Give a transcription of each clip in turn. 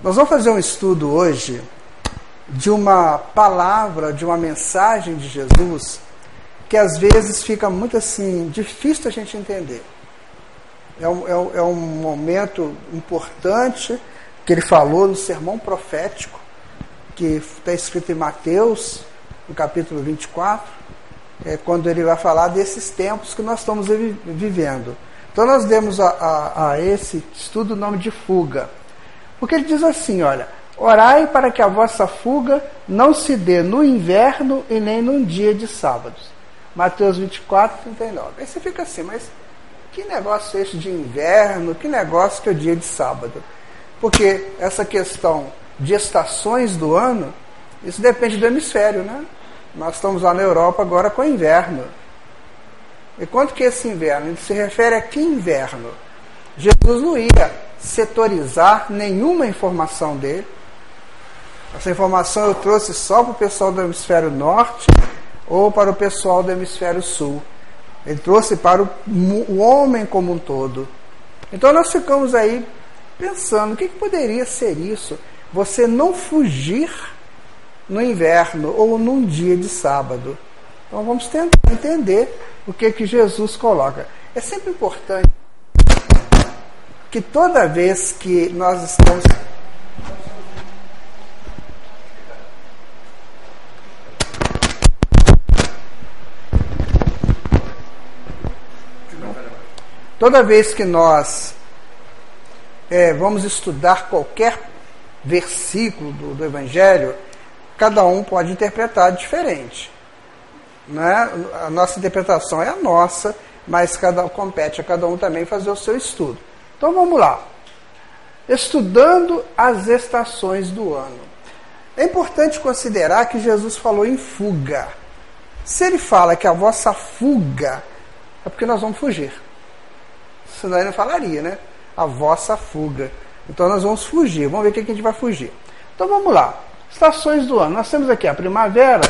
Nós vamos fazer um estudo hoje de uma palavra, de uma mensagem de Jesus que às vezes fica muito assim, difícil a gente entender. É um, é um, é um momento importante que ele falou no sermão profético, que está escrito em Mateus, no capítulo 24, é quando ele vai falar desses tempos que nós estamos vivendo. Então nós demos a, a, a esse estudo o nome de fuga. Porque ele diz assim: olha, orai para que a vossa fuga não se dê no inverno e nem num dia de sábados. Mateus 24, 39. Aí você fica assim, mas que negócio é esse de inverno? Que negócio que é o dia de sábado? Porque essa questão de estações do ano, isso depende do hemisfério, né? Nós estamos lá na Europa agora com inverno. E quanto que é esse inverno? Ele se refere a que inverno? Jesus não ia setorizar nenhuma informação dele. Essa informação eu trouxe só para o pessoal do hemisfério norte ou para o pessoal do hemisfério sul. Ele trouxe para o, o homem como um todo. Então nós ficamos aí pensando: o que, que poderia ser isso? Você não fugir no inverno ou num dia de sábado. Então vamos tentar entender o que, que Jesus coloca. É sempre importante que toda vez que nós estamos. Toda vez que nós é, vamos estudar qualquer versículo do, do, Evangelho, cada um pode interpretar diferente. Né? A nossa interpretação é a nossa, mas cada compete a cada um também fazer o seu estudo. Então vamos lá. Estudando as estações do ano. É importante considerar que Jesus falou em fuga. Se ele fala que a vossa fuga é porque nós vamos fugir. Senão ele não falaria, né? A vossa fuga. Então nós vamos fugir. Vamos ver o que a gente vai fugir. Então vamos lá. Estações do ano. Nós temos aqui a primavera.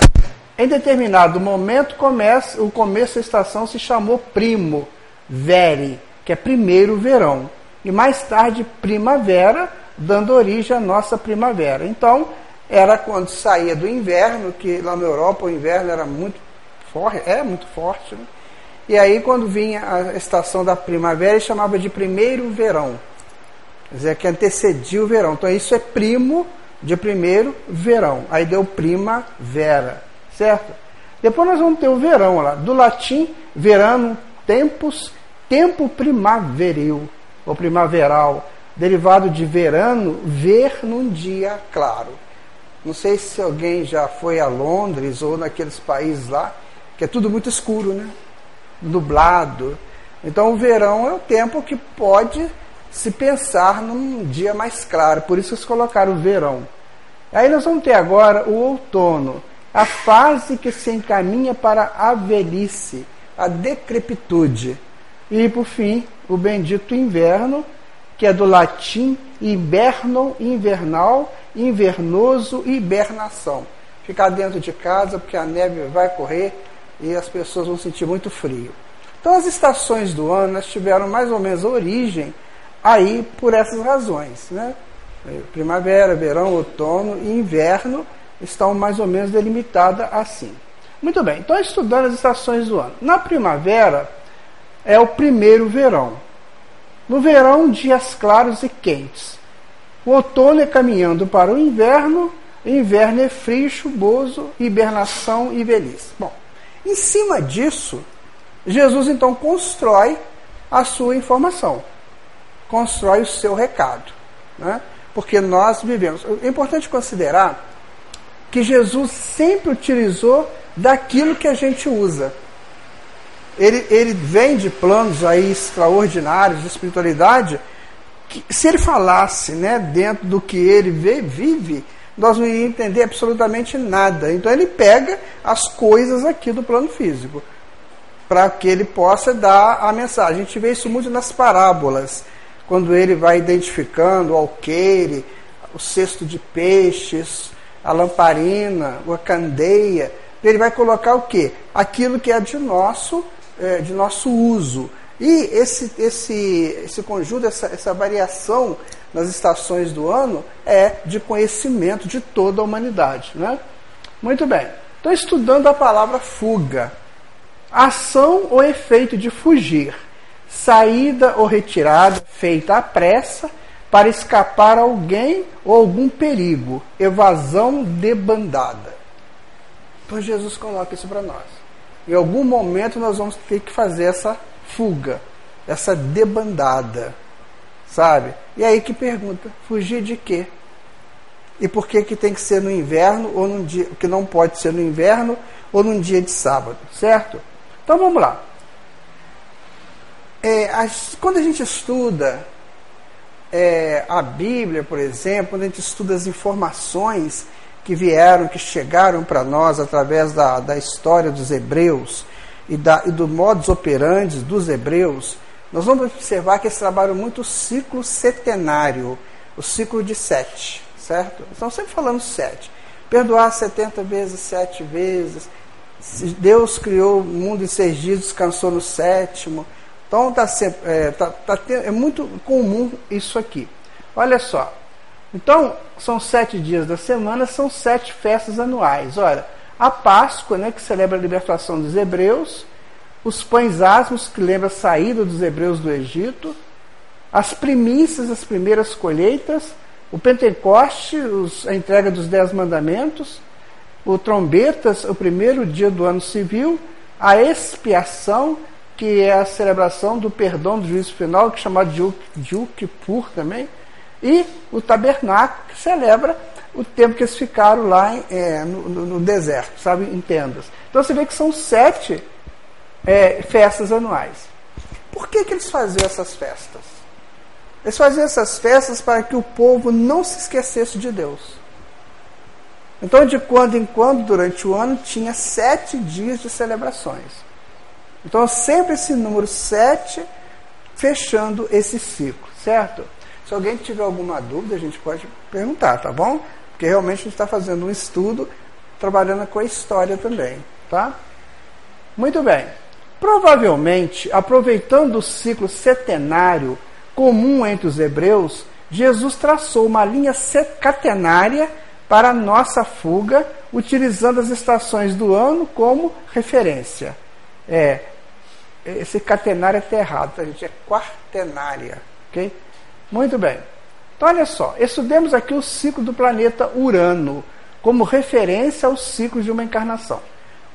Em determinado momento, começa, o começo da estação se chamou primo, vere, que é primeiro verão e mais tarde primavera, dando origem à nossa primavera. Então, era quando saía do inverno, que lá na Europa o inverno era muito forte, é muito forte, né? E aí quando vinha a estação da primavera, chamava de primeiro verão. Quer dizer, que antecedia o verão. Então isso é primo de primeiro verão. Aí deu primavera, certo? Depois nós vamos ter o verão lá. Do latim, verano, tempus, tempo primaveril ou primaveral, derivado de verano, ver num dia claro. Não sei se alguém já foi a Londres ou naqueles países lá, que é tudo muito escuro, né? Nublado. Então o verão é o tempo que pode se pensar num dia mais claro, por isso eles colocaram o verão. Aí nós vamos ter agora o outono, a fase que se encaminha para a velhice, a decrepitude. E por fim, o bendito inverno, que é do latim inverno, invernal, invernoso hibernação. Ficar dentro de casa porque a neve vai correr e as pessoas vão sentir muito frio. Então as estações do ano tiveram mais ou menos origem aí por essas razões. Né? Primavera, verão, outono e inverno estão mais ou menos delimitadas assim. Muito bem, então estudando as estações do ano. Na primavera, é o primeiro verão. No verão, dias claros e quentes. O outono é caminhando para o inverno, inverno é frio, chuvoso, hibernação e velhice. Bom, em cima disso, Jesus então constrói a sua informação, constrói o seu recado. Né? Porque nós vivemos. É importante considerar que Jesus sempre utilizou daquilo que a gente usa ele, ele vem de planos aí extraordinários de espiritualidade, que se ele falasse né, dentro do que ele vê, vive, nós não iríamos entender absolutamente nada. Então ele pega as coisas aqui do plano físico, para que ele possa dar a mensagem. A gente vê isso muito nas parábolas, quando ele vai identificando o alqueire, o cesto de peixes, a lamparina, a candeia. Ele vai colocar o quê? Aquilo que é de nosso é, de nosso uso. E esse, esse, esse conjunto, essa, essa variação nas estações do ano é de conhecimento de toda a humanidade. Né? Muito bem. Estou estudando a palavra fuga. Ação ou efeito de fugir. Saída ou retirada feita à pressa para escapar alguém ou algum perigo. Evasão debandada. Então Jesus coloca isso para nós. Em algum momento nós vamos ter que fazer essa fuga, essa debandada, sabe? E aí que pergunta, fugir de quê? E por que que tem que ser no inverno ou num dia que não pode ser no inverno ou num dia de sábado, certo? Então vamos lá. É, as, quando a gente estuda é, a Bíblia, por exemplo, quando a gente estuda as informações que vieram, que chegaram para nós através da, da história dos hebreus e, da, e do modus operandi dos hebreus, nós vamos observar que eles trabalham muito o ciclo setenário, o ciclo de sete, certo? Estão sempre falando sete. Perdoar setenta vezes, sete vezes. Deus criou o mundo em seis dias, descansou no sétimo. Então tá, é, tá, tá, é muito comum isso aqui. Olha só, então, são sete dias da semana, são sete festas anuais. Olha, a Páscoa, né, que celebra a libertação dos hebreus, os pães asmos, que lembra a saída dos hebreus do Egito, as primícias, as primeiras colheitas, o Pentecoste, os, a entrega dos dez mandamentos, o trombetas, o primeiro dia do ano civil, a expiação, que é a celebração do perdão do juízo final, que é chamado de Yom Kippur também, e o tabernáculo, que celebra o tempo que eles ficaram lá é, no, no, deserto, sabe, em tendas. Então você vê que são sete é, festas anuais. Por que, que eles faziam essas festas? Eles faziam essas festas para que o povo não se esquecesse de Deus. Então, de quando em quando, durante o ano, tinha sete dias de celebrações. Então, sempre esse número sete fechando esse ciclo, certo? Se alguém tiver alguma dúvida, a gente pode perguntar, tá bom? Porque realmente a gente está fazendo um estudo trabalhando com a história também, tá? Muito bem. Provavelmente, aproveitando o ciclo setenário comum entre os hebreus, Jesus traçou uma linha catenária para a nossa fuga, utilizando as estações do ano como referência. É, esse catenário é errado, tá, gente? É quartenária, ok? Muito bem. Então, olha só, estudemos aqui o ciclo do planeta Urano, como referência ao ciclo de uma encarnação.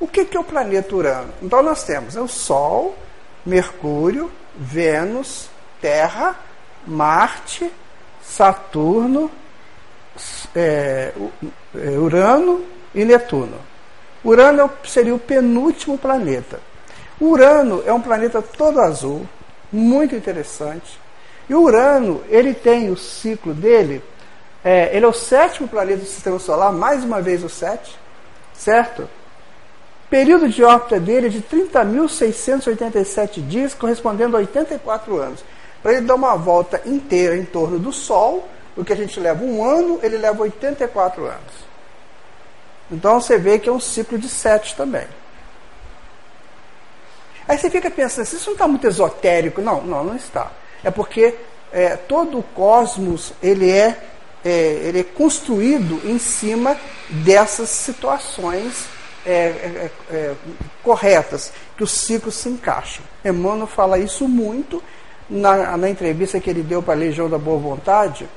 O que, que é o planeta Urano? Então, nós temos o Sol, Mercúrio, Vênus, Terra, Marte, Saturno, é, é Urano e Netuno. Urano é seria o penúltimo planeta. Urano é um planeta todo azul, muito interessante, e Urano, ele tem o ciclo dele, é, ele é o sétimo planeta do sistema solar, mais uma vez o sete, certo? Período de órbita dele é de 30.687 dias, correspondendo a 84 anos. Para ele dar uma volta inteira em torno do Sol, o que a gente leva um ano, ele leva 84 anos. Então você vê que é um ciclo de sete também. Aí você fica pensando, isso não está muito esotérico? Não, não, não está é porque é, todo o cosmos ele é, é, ele é construído em cima dessas situações é, é, é, corretas, que os ciclos se encaixam. Emmanuel fala isso muito na, na entrevista que ele deu para a Legião da Boa Vontade,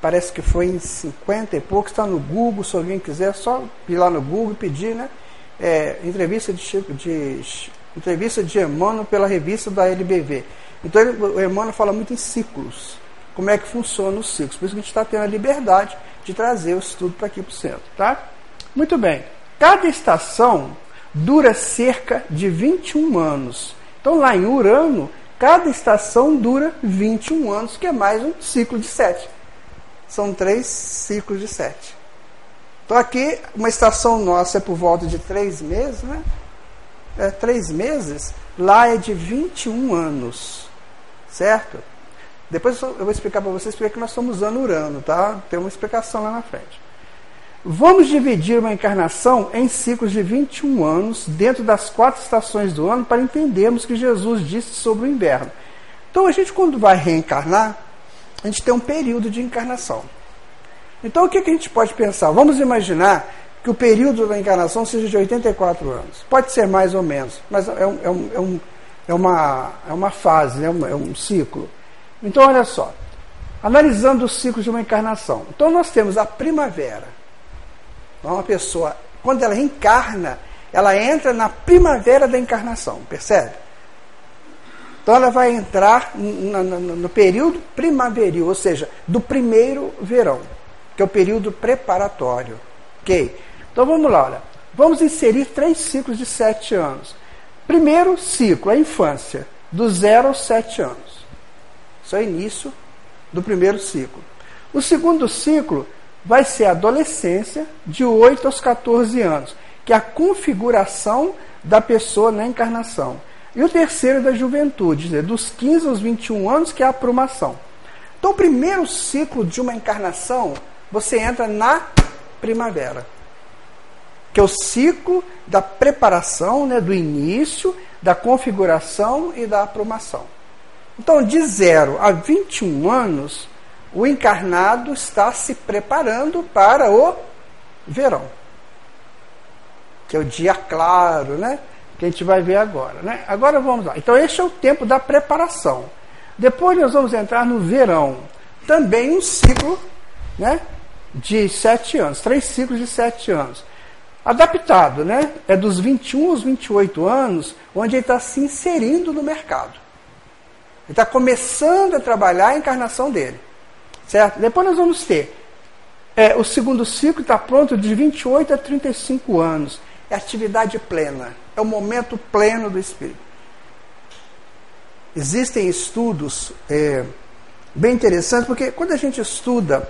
parece que foi em 50 e pouco, está no Google, se alguém quiser, só ir lá no Google e pedir, né? É, entrevista de, de, entrevista de Emmanuel pela revista da LBV. Então ele, o Emmanuel fala muito em ciclos. Como é que funciona os ciclos. Por isso que a gente está tendo a liberdade de trazer o estudo para aqui para o centro. Tá? Muito bem. Cada estação dura cerca de 21 anos. Então lá em Urano, cada estação dura 21 anos, que é mais um ciclo de 7. São três ciclos de 7. Então aqui, uma estação nossa é por volta de três meses, né? É, três meses, lá é de 21 anos certo? Depois eu vou explicar para vocês porque nós estamos usando Urano, tá? Tem uma explicação lá na frente. Vamos dividir uma encarnação em ciclos de 21 anos, dentro das quatro estações do ano, para entendermos o que Jesus disse sobre o inverno. Então, a gente, quando vai reencarnar, a gente tem um período de encarnação. Então o que, que a gente pode pensar? Vamos imaginar que o período da encarnação seja de 84 anos. Pode ser mais ou menos, mas é, um, é, um, é, um, é uma, é uma fase, né? é um ciclo. Então olha só, analisando o ciclo de uma encarnação. Então nós temos a primavera. Então, uma pessoa, quando ela encarna, ela entra na primavera da encarnação, percebe? Então ela vai entrar no, no, no período primaveril, ou seja, do primeiro verão, que é o período preparatório. Ok? Então vamos lá, olha. Vamos inserir três ciclos de sete anos. Primeiro ciclo, a infância, do zero aos sete anos. Isso é o início do primeiro ciclo. O segundo ciclo vai ser a adolescência, de 8 aos 14 anos, que é a configuração da pessoa na encarnação. E o terceiro é da juventude, dos 15 aos 21 anos, que é a aprumação. Então, o primeiro ciclo de uma encarnação, você entra na primavera, que é o ciclo da preparação, né, do início, da configuração e da aprumação. Então, de 0 a 21 anos, o encarnado está se preparando para o verão, que é o dia claro, né? que a gente vai ver agora. Né? Agora vamos lá. Então, este é o tempo da preparação. Depois nós vamos entrar no verão. Também um ciclo né, de sete anos, três ciclos de sete anos. Adaptado, né? É dos 21 aos 28 anos, onde ele está se inserindo no mercado. Ele está começando a trabalhar a encarnação dele. Certo? Depois nós vamos ter é, o segundo ciclo está pronto de 28 a 35 anos. É atividade plena é o momento pleno do Espírito. Existem estudos é, bem interessantes, porque quando a gente estuda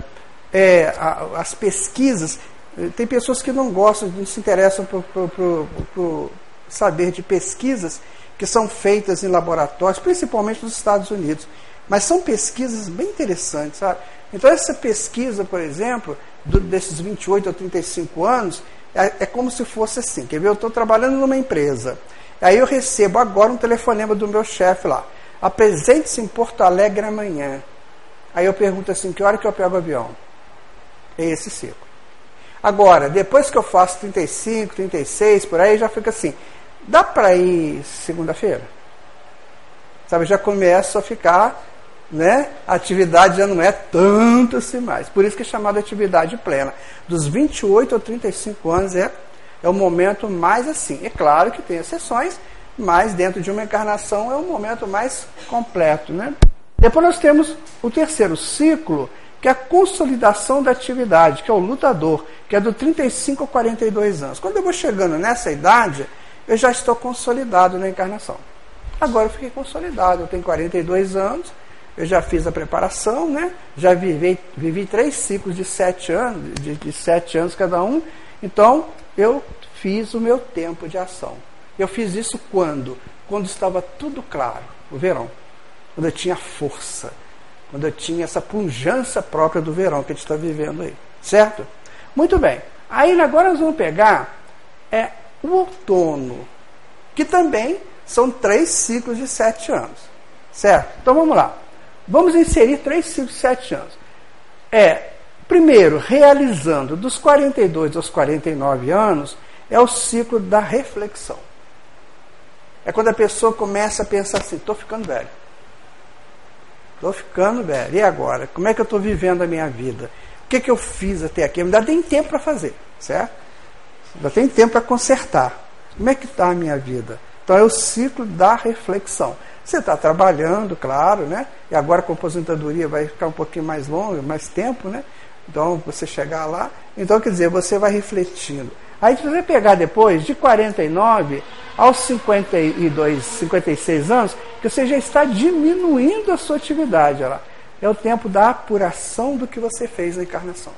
é, a, as pesquisas, tem pessoas que não gostam, não se interessam por, saber de pesquisas que são feitas em laboratórios, principalmente nos Estados Unidos. Mas são pesquisas bem interessantes, sabe? Então, essa pesquisa, por exemplo, do, desses 28 a 35 anos, é, é como se fosse assim. Quer ver? Eu estou trabalhando numa empresa. Aí eu recebo agora um telefonema do meu chefe lá. Apresente-se em Porto Alegre amanhã. Aí eu pergunto assim, que hora que eu pego o avião? É esse ciclo. Agora, depois que eu faço 35, 36, por aí, já fica assim, dá para ir segunda-feira? Sabe, já começa a ficar né, a atividade já não é tanto assim mais. Por isso que é chamada atividade plena. Dos 28 a 35 anos é, é o momento mais assim. É claro que tem exceções, mas dentro de uma encarnação é o momento mais completo. Né? Depois nós temos o terceiro ciclo, que é a consolidação da atividade, que é o lutador, que é do 35 a 42 anos. Quando eu vou chegando nessa idade, eu já estou consolidado na encarnação. Agora eu fiquei consolidado, eu tenho 42 anos, eu já fiz a preparação, né? já vivi, vivi três ciclos de sete anos, de, de sete anos cada um, então eu fiz o meu tempo de ação. Eu fiz isso quando? Quando estava tudo claro, o verão, quando eu tinha força, quando eu tinha essa pujança própria do verão que a gente está vivendo aí, certo? Muito bem. Aí agora nós vamos pegar é, o outono, que também são três ciclos de sete anos, certo? Então vamos lá. Vamos inserir três ciclos de sete anos. É, primeiro, realizando dos 42 aos 49 anos, é o ciclo da reflexão. É quando a pessoa começa a pensar assim: estou ficando velho. Estou ficando velho. E agora? Como é que eu estou vivendo a minha vida? O que, que eu fiz até aqui? Ainda tem tempo para fazer, certo? Ainda tem tempo para consertar. Como é que está a minha vida? Então é o ciclo da reflexão. Você está trabalhando, claro, né? E agora a aposentadoria vai ficar um pouquinho mais longo, mais tempo, né? Então você chegar lá. Então, quer dizer, você vai refletindo. Aí você vai pegar depois, de 49 aos 52, 56 anos, que você já está diminuindo a sua atividade. Olha lá. É o tempo da apuração do que você fez na encarnação.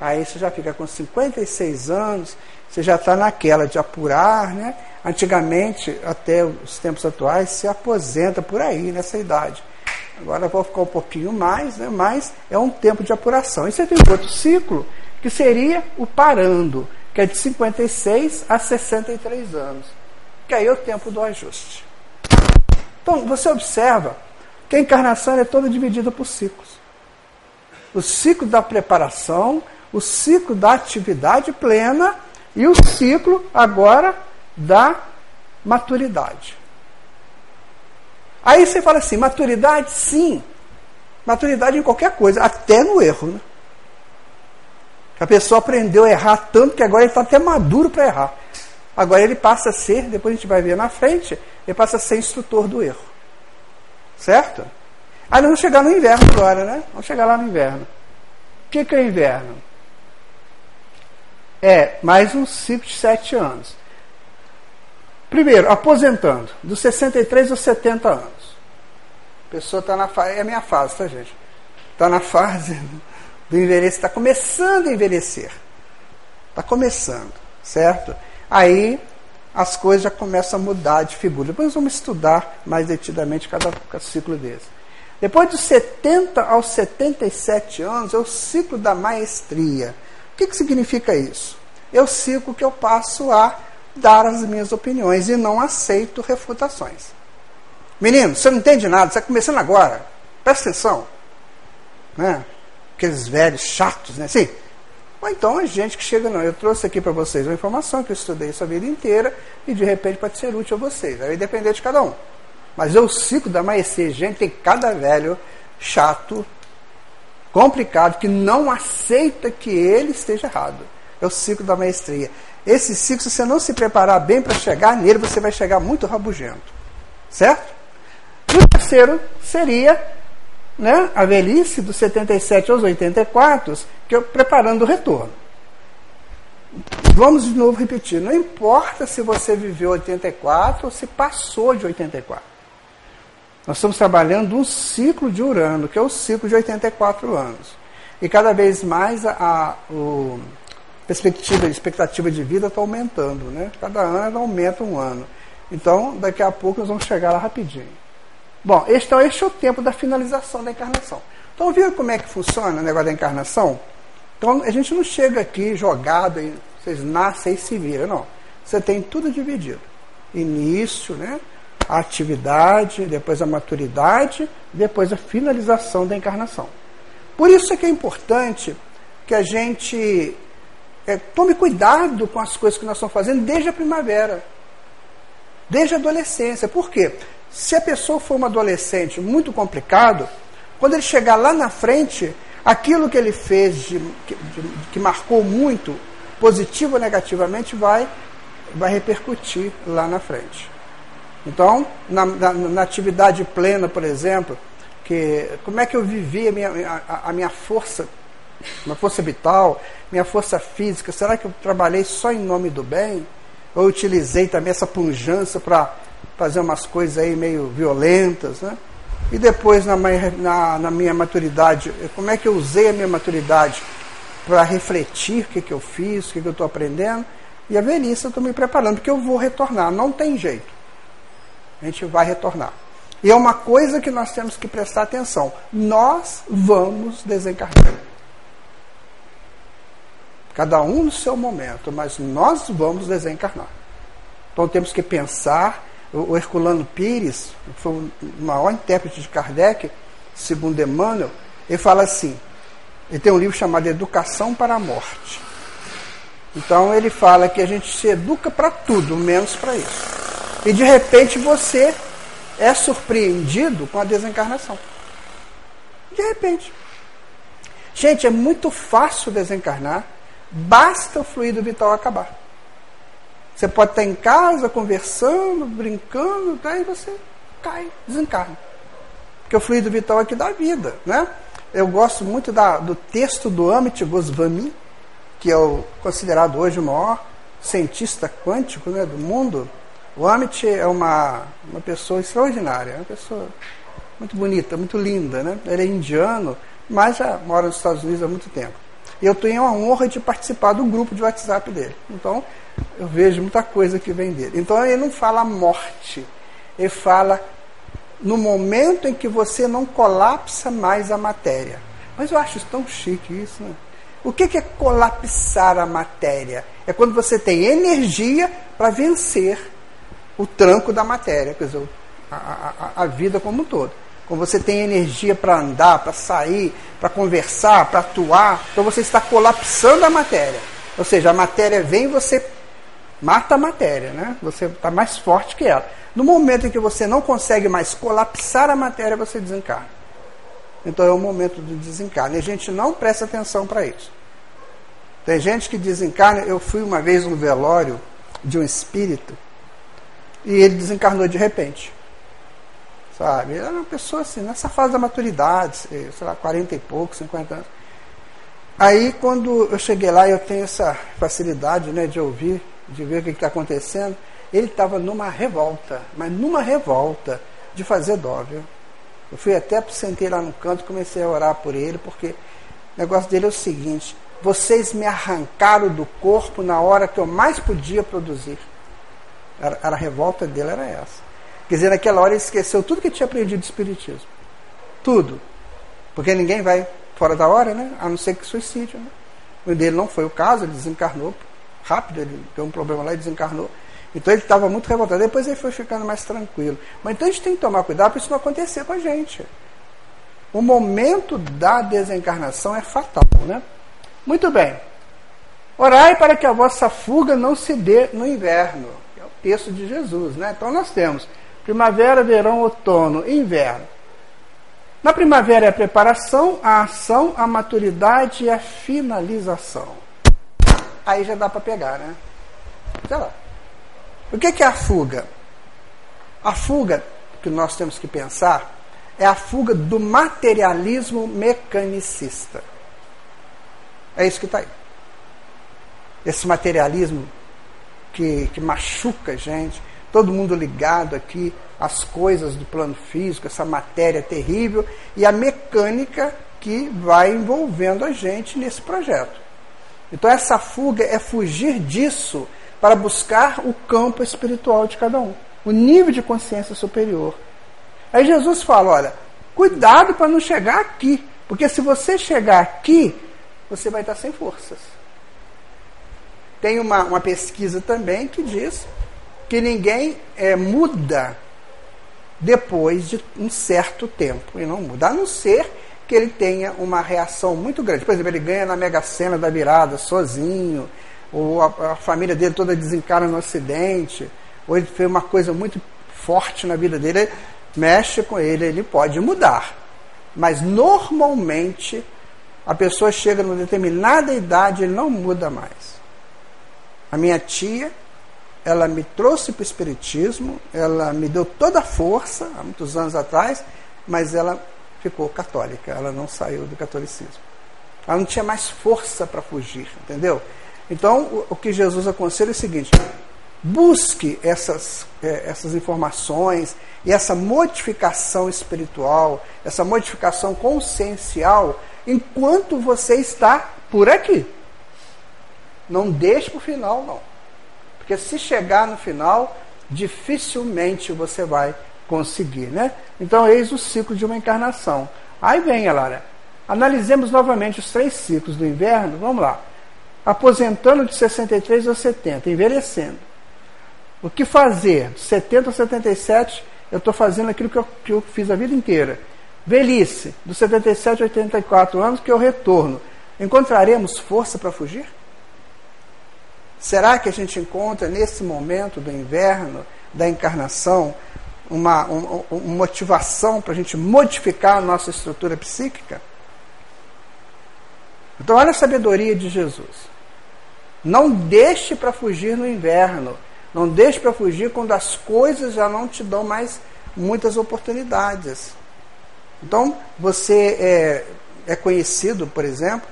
Aí você já fica com 56 anos, você já está naquela de apurar, né? Antigamente, até os tempos atuais, se aposenta por aí, nessa idade. Agora vou ficar um pouquinho mais, né? mas é um tempo de apuração. E você tem outro ciclo, que seria o parando, que é de 56 a 63 anos. Que aí é o tempo do ajuste. Então, você observa Que a encarnação é toda dividida por ciclos. O ciclo da preparação, o ciclo da atividade plena e o ciclo agora da maturidade. Aí você fala assim, maturidade sim. Maturidade em qualquer coisa, até no erro. Né? A pessoa aprendeu a errar tanto que agora ele está até maduro para errar. Agora ele passa a ser, depois a gente vai ver na frente, ele passa a ser instrutor do erro. Certo? Aí nós vamos chegar no inverno agora, né? Vamos chegar lá no inverno. O que, que é inverno? É mais ciclo de sete anos. Primeiro, aposentando, dos 63 aos 70 anos. A pessoa está na fase, é a minha fase, tá, gente? Está na fase do envelhecer, está começando a envelhecer. Está começando, certo? Aí as coisas já começam a mudar de figura. Depois vamos estudar mais detidamente cada, cada ciclo desse. Depois dos 70 aos 77 anos é o ciclo da maestria. O que, que significa isso? É o ciclo que eu passo a dar as minhas opiniões e não aceito refutações. Menino, você não entende nada, você está começando agora. Presta atenção. Né? Aqueles velhos chatos, né? Sim. Ou então a gente que chega, não, eu trouxe aqui para vocês uma informação que eu estudei essa vida inteira e de repente pode ser útil a vocês. Aí depender de cada um. Mas é o ciclo da maestria. Gente, tem cada velho chato, complicado, que não aceita que ele esteja errado. É o ciclo da maestria. Esse ciclo, se você não se preparar bem para chegar nele, você vai chegar muito rabugento. Certo? E o terceiro seria né, a velhice dos 77 aos 84, que eu preparando o retorno. Vamos de novo repetir. Não importa se você viveu 84 ou se passou de 84. Nós estamos trabalhando um ciclo de Urano, que é o ciclo de 84 anos. E cada vez mais a, a o, perspectiva, a expectativa de vida está aumentando, né? Cada ano aumenta um ano. Então, daqui a pouco nós vamos chegar lá rapidinho. Bom, este, então, este é o tempo da finalização da encarnação. Então, viram como é que funciona o negócio da encarnação? Então, a gente não chega aqui jogado, e vocês nascem e se viram, não. Você tem tudo dividido. Início, né? a atividade, depois a maturidade, depois a finalização da encarnação. Por isso é que é importante que a gente é, tome cuidado com as coisas que nós estamos fazendo desde a primavera, desde a adolescência. Por quê? Se a pessoa for uma adolescente muito complicado, quando ele chegar lá na frente, aquilo que ele fez de, de, que marcou muito, positivo ou negativamente, vai, vai repercutir lá na frente. Então, na, na, na atividade plena, por exemplo, que, como é que eu vivi a minha, a, a minha força minha força vital, minha força física, será que eu trabalhei só em nome do bem? Ou utilizei também essa punjança para fazer umas coisas aí meio violentas, né? E depois, na, na, na, minha maturidade, como é que eu usei a minha maturidade para refletir o que, que eu fiz, o que, que eu estou aprendendo? E a velhice eu estou me preparando, porque eu vou retornar, não tem jeito. A gente vai retornar. E é uma coisa que nós temos que prestar atenção. Nós vamos desencarnar. Cada um no seu momento, mas nós vamos desencarnar. Então temos que pensar. O Herculano Pires, que foi o maior intérprete de Kardec, segundo Emmanuel, ele fala assim: ele tem um livro chamado Educação para a Morte. Então ele fala que a gente se educa para tudo, menos para isso. E de repente você é surpreendido com a desencarnação. De repente. Gente, é muito fácil desencarnar. Basta o fluido vital acabar. Você pode estar em casa conversando, brincando, daí tá? você cai, desencarna. Porque o fluido vital aqui dá vida, né? Eu gosto muito da, do texto do Amit Goswami, que é o, considerado hoje o maior cientista quântico né, do mundo. O Amit é uma, uma pessoa extraordinária, é uma pessoa muito bonita, muito linda. Né? Ele é indiano, mas já mora nos Estados Unidos há muito tempo. E eu tenho a honra de participar do grupo de WhatsApp dele. Então, eu vejo muita coisa que vem dele. Então, ele não fala morte, ele fala no momento em que você não colapsa mais a matéria. Mas eu acho tão chique isso, né? O que é colapsar a matéria? É quando você tem energia para vencer o tranco da matéria, quer dizer, a, a, a, vida como um todo. Quando você tem energia para andar, para sair, para conversar, para atuar, então você está colapsando a matéria. Ou seja, a matéria vem e você mata a matéria, né? Você está mais forte que ela. No momento em que você não consegue mais colapsar a matéria, você desencarna. Então é o momento do desencarne. A gente não presta atenção para isso. Tem gente que desencarna. Eu fui uma vez no velório de um espírito e ele desencarnou de repente. Sabe? Era uma pessoa assim, nessa fase da maturidade, sei lá, 40 e pouco, 50 anos. Aí, quando eu cheguei lá, eu tenho essa facilidade né, de ouvir, de ver o que está acontecendo. Ele estava numa revolta, mas numa revolta de fazer dó, viu? Eu fui até, sentei lá no canto comecei a orar por ele, porque o negócio dele é o seguinte: vocês me arrancaram do corpo na hora que eu mais podia produzir. Era, era a revolta dele era essa. Quer dizer, naquela hora ele esqueceu tudo que tinha aprendido de Espiritismo. Tudo. Porque ninguém vai fora da hora, né? A não ser que suicídio. Né? O dele não foi o caso, ele desencarnou rápido, ele deu um problema lá e desencarnou. Então ele estava muito revoltado. Depois ele foi ficando mais tranquilo. Mas então a gente tem que tomar cuidado para isso não acontecer com a gente. O momento da desencarnação é fatal, né? Muito bem. Orai para que a vossa fuga não se dê no inverno. É o texto de Jesus, né? Então nós temos primavera, verão, outono, inverno. Na primavera é a preparação, a ação, a maturidade e a finalização. Aí já dá para pegar, né? Sei lá. O que é a fuga? A fuga que nós temos que pensar é a fuga do materialismo mecanicista. É isso que está aí. Esse materialismo que, que machuca a gente, todo mundo ligado aqui às coisas do plano físico, essa matéria terrível e a mecânica que vai envolvendo a gente nesse projeto. Então, essa fuga é fugir disso para buscar o campo espiritual de cada um, o nível de consciência superior. Aí Jesus fala: olha, cuidado para não chegar aqui, porque se você chegar aqui, você vai estar sem forças. Tem uma, uma pesquisa também que diz que ninguém é, muda depois de um certo tempo. E não muda, a não ser que ele tenha uma reação muito grande. Por exemplo, ele ganha na Mega Sena da virada sozinho, ou a, a família dele toda desencara no acidente, ou ele fez uma coisa muito forte na vida dele, mexe com ele, ele pode mudar. Mas normalmente a pessoa chega numa determinada idade e não muda mais. A minha tia, ela me trouxe para o Espiritismo, ela me deu toda a força, há muitos anos atrás, mas ela ficou católica, ela não saiu do catolicismo. Ela não tinha mais força para fugir, entendeu? Então, o que Jesus aconselha é o seguinte: busque essas, é, essas informações e essa modificação espiritual, essa modificação consciencial enquanto você está por aqui. Não deixe para o final, não. Porque se chegar no final, dificilmente você vai conseguir, né? Então, eis o ciclo de uma encarnação. Aí vem, Lara. Analisemos novamente os três ciclos do inverno. Vamos lá. Aposentando de 63 a 70, envelhecendo. O que fazer? De 70 a 77, eu estou fazendo aquilo que eu, que eu fiz a vida inteira Velhice, dos 77 a 84 anos, que eu retorno. Encontraremos força para fugir? Será que a gente encontra nesse momento do inverno, da encarnação, uma, uma, uma motivação para a gente modificar a nossa estrutura psíquica? Então, olha a sabedoria de Jesus. Não deixe para fugir no inverno. Não deixe para fugir quando as coisas já não te dão mais muitas oportunidades. Então, você é, é conhecido, por exemplo,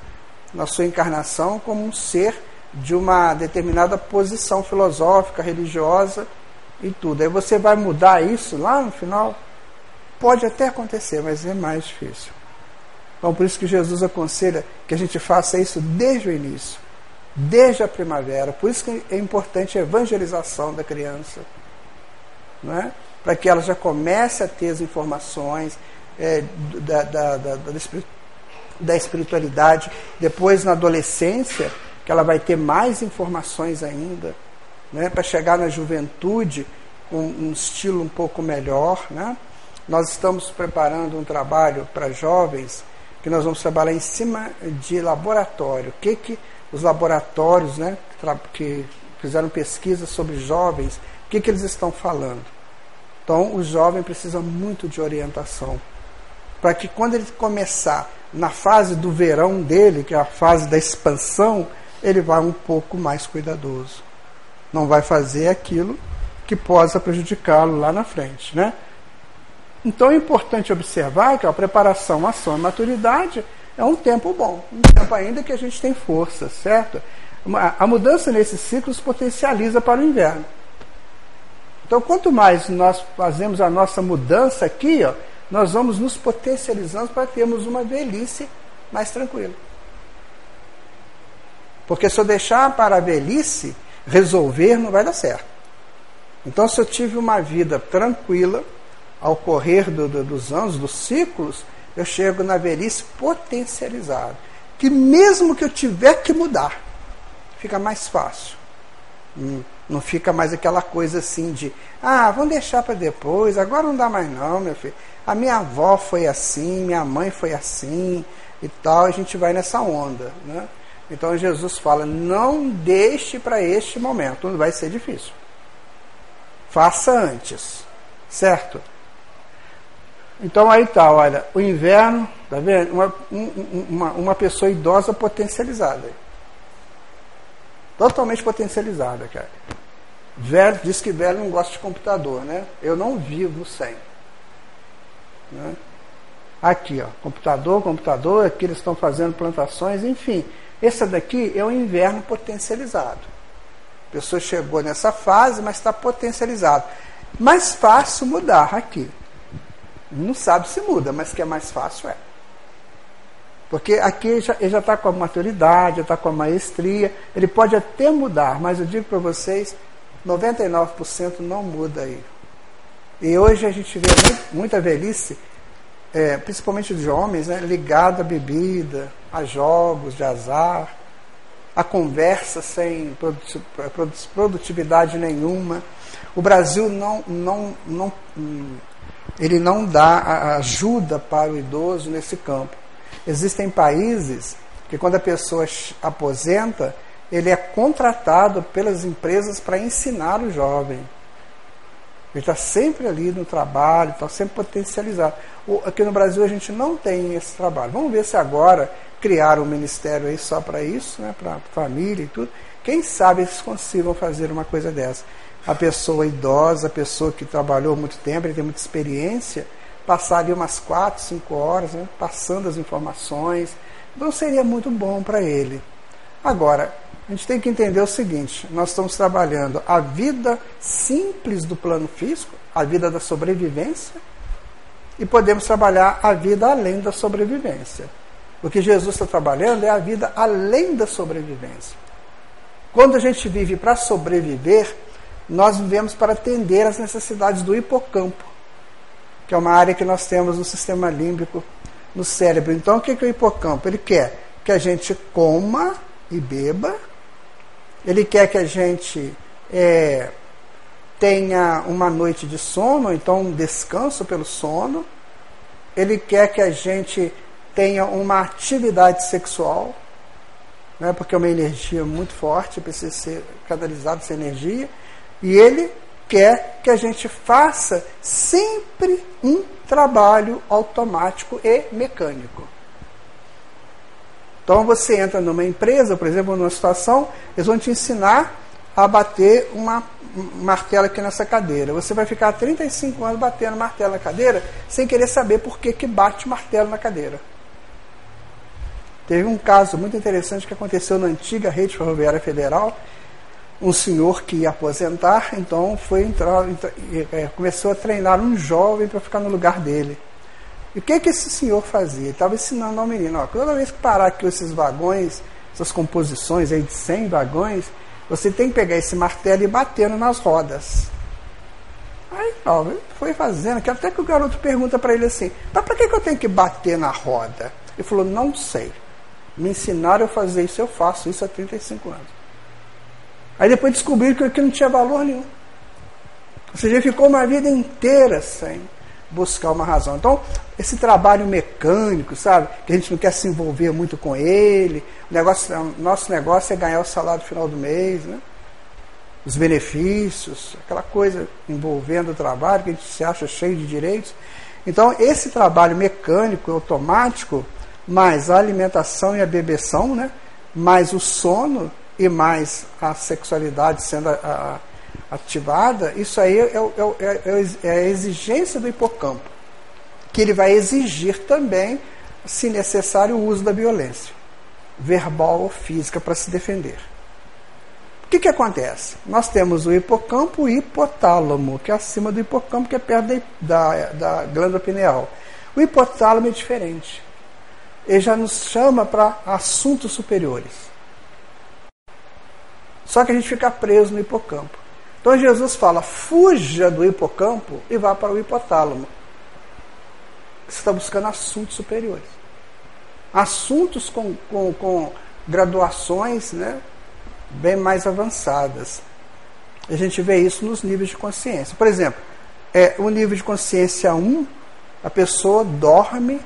na sua encarnação, como um ser de uma determinada posição filosófica, religiosa e tudo. Aí você vai mudar isso lá no final? Pode até acontecer, mas é mais difícil. Então, por isso que Jesus aconselha que a gente faça isso desde o início, desde a primavera. Por isso que é importante a evangelização da criança, não é? para que ela já comece a ter as informações, é, da, da, da, da espiritualidade. Depois, na adolescência, que ela vai ter mais informações ainda, né, para chegar na juventude com um estilo um pouco melhor. Né? nós estamos preparando um trabalho para jovens que nós vamos trabalhar em cima de laboratório. O que, que os laboratórios né, que fizeram pesquisas sobre jovens, o que, que eles estão falando? Então, o jovem precisa muito de orientação. Para que quando ele começar na fase do verão dele, que é a fase da expansão, ele vai um pouco mais cuidadoso. Não vai fazer aquilo que possa prejudicá-lo lá na frente. Né? Então é importante observar que a preparação, ação e maturidade é um tempo bom, um tempo ainda que a gente tem força, certo? A mudança nesses ciclos potencializa para o inverno. Então, quanto mais nós fazemos a nossa mudança aqui, ó, nós vamos nos potencializando para termos uma velhice mais tranquila. Porque se eu deixar para a velhice resolver, não vai dar certo. Então, se eu tive uma vida tranquila, ao correr do, do, dos anos, dos ciclos, eu chego na velhice potencializado. Que mesmo que eu tiver que mudar, fica mais fácil. Hum, não fica mais aquela coisa assim de, ah, vamos deixar para depois, agora não dá mais não, meu filho. A minha avó foi assim, minha mãe foi assim e tal, a gente vai nessa onda. Né? Então Jesus fala: não deixe para este momento, vai ser difícil. Faça antes, certo? Então aí tá, olha, o inverno, tá vendo? Uma, uma, uma pessoa idosa potencializada. Totalmente potencializada, cara. Velho, diz que velho não gosta de computador, né? Eu não vivo sem. Né? Aqui, ó, computador, computador, aqui eles estão fazendo plantações, enfim. Essa daqui é o inverno potencializado. A pessoa chegou nessa fase, mas está potencializado. Mais fácil mudar aqui. Não sabe se muda, mas que é mais fácil é. Porque aqui ele já está com a maturidade, já está com a maestria, ele pode até mudar, mas eu digo para vocês, 99% não muda aí. E hoje a gente vê muita velhice, é, principalmente de homens, né, ligada à bebida, a jogos de azar, a conversa sem produtividade nenhuma. O Brasil não, não, não ele não dá ajuda para o idoso nesse campo. Existem países que quando a pessoa aposenta, ele é contratado pelas empresas para ensinar o jovem. Ele está sempre ali no trabalho, está sempre potencializado. Aqui no Brasil a gente não tem esse trabalho. Vamos ver se agora criaram um ministério aí só para isso, né, para família e tudo. Quem sabe eles consigam fazer uma coisa dessa a pessoa idosa, a pessoa que trabalhou muito tempo, ele tem muita experiência, passar ali umas quatro, cinco horas, né, passando as informações. Então seria muito bom para ele. Agora, a gente tem que entender o seguinte: nós estamos trabalhando a vida simples do plano físico, a vida da sobrevivência, e podemos trabalhar a vida além da sobrevivência. O que Jesus está trabalhando é a vida além da sobrevivência. Quando a gente vive para sobreviver, nós vivemos para atender às necessidades do hipocampo, que é uma área que nós temos no sistema límbico, no cérebro. Então, o que é o hipocampo? Ele quer que a gente coma e beba, ele quer que a gente é, tenha uma noite de sono, então um descanso pelo sono, ele quer que a gente tenha uma atividade sexual, né, porque é uma energia muito forte, precisa ser canalizada essa energia. E ele quer que a gente faça sempre um trabalho automático e mecânico. Então você entra numa empresa, por exemplo, numa situação, eles vão te ensinar a bater uma martelo aqui nessa cadeira. Você vai ficar 35 anos batendo martelo na cadeira sem querer saber por que, que bate martelo na cadeira. Teve um caso muito interessante que aconteceu na antiga rede ferroviária federal, um senhor que ia aposentar, então foi entrar, é, começou a treinar um jovem para ficar no lugar dele. E o que, que esse senhor fazia? Ele estava ensinando ao menino, ó, toda vez que parar aqui esses vagões, essas composições aí de 100 vagões, você tem que pegar esse martelo e batendo nas rodas. Aí ó, foi fazendo, que até que o garoto pergunta para ele assim, mas para que, que eu tenho que bater na roda? Ele falou, não sei. Me ensinaram a fazer isso, eu faço isso há 35 anos. Aí depois descobriram que aquilo não tinha valor nenhum. Ou seja, ficou uma vida inteira sem. Buscar uma razão. Então, esse trabalho mecânico, sabe? Que a gente não quer se envolver muito com ele. O negócio, nosso negócio é ganhar o salário no final do mês, né? Os benefícios, aquela coisa envolvendo o trabalho que a gente se acha cheio de direitos. Então, esse trabalho mecânico, automático, mais a alimentação e a bebeção, né? mais o sono e mais a sexualidade sendo a, a, ativada, isso aí é, é, é, é, a exigência do hipocampo, que ele vai exigir também, se necessário, o uso da violência, verbal ou física, para se defender. O que, que acontece? Nós temos o hipocampo e o hipotálamo, que é acima do hipocampo, que é perto da, da glândula pineal. O hipotálamo é diferente. Ele já nos chama para assuntos superiores. Só que a gente fica preso no hipocampo. Então Jesus fala: fuja do hipocampo e vá para o hipotálamo. Você está buscando assuntos superiores. Assuntos com, com, com graduações né, bem mais avançadas. A gente vê isso nos níveis de consciência. Por exemplo, é, o nível de consciência 1, a pessoa dorme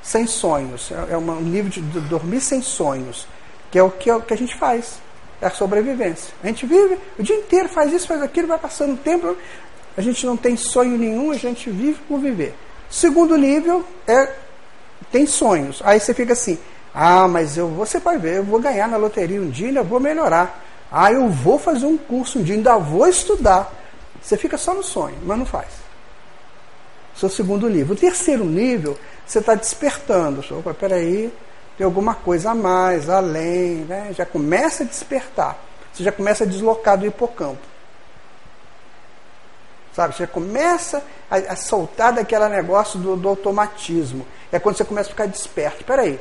sem sonhos. É, é um nível de dormir sem sonhos, que é o que, é o que a gente faz é a sobrevivência. A gente vive o dia inteiro, faz isso, faz aquilo, vai passando o tempo, a gente não tem sonho nenhum, a gente vive por viver. Segundo nível é tem sonhos. Aí você fica assim: "Ah, mas eu você vai ver, eu vou ganhar na loteria um dia, ainda vou melhorar. Ah, eu vou fazer um curso um dia, ainda vou estudar". Você fica só no sonho, mas não faz. Seu segundo nível. O terceiro nível, você está despertando. Opa, peraí, tem alguma coisa a mais, além, né? já começa a despertar. Você já começa a deslocar do hipocampo. Sabe? Você já começa a, a soltar daquele negócio do, do, automatismo. É quando você começa a ficar desperto. Espera aí,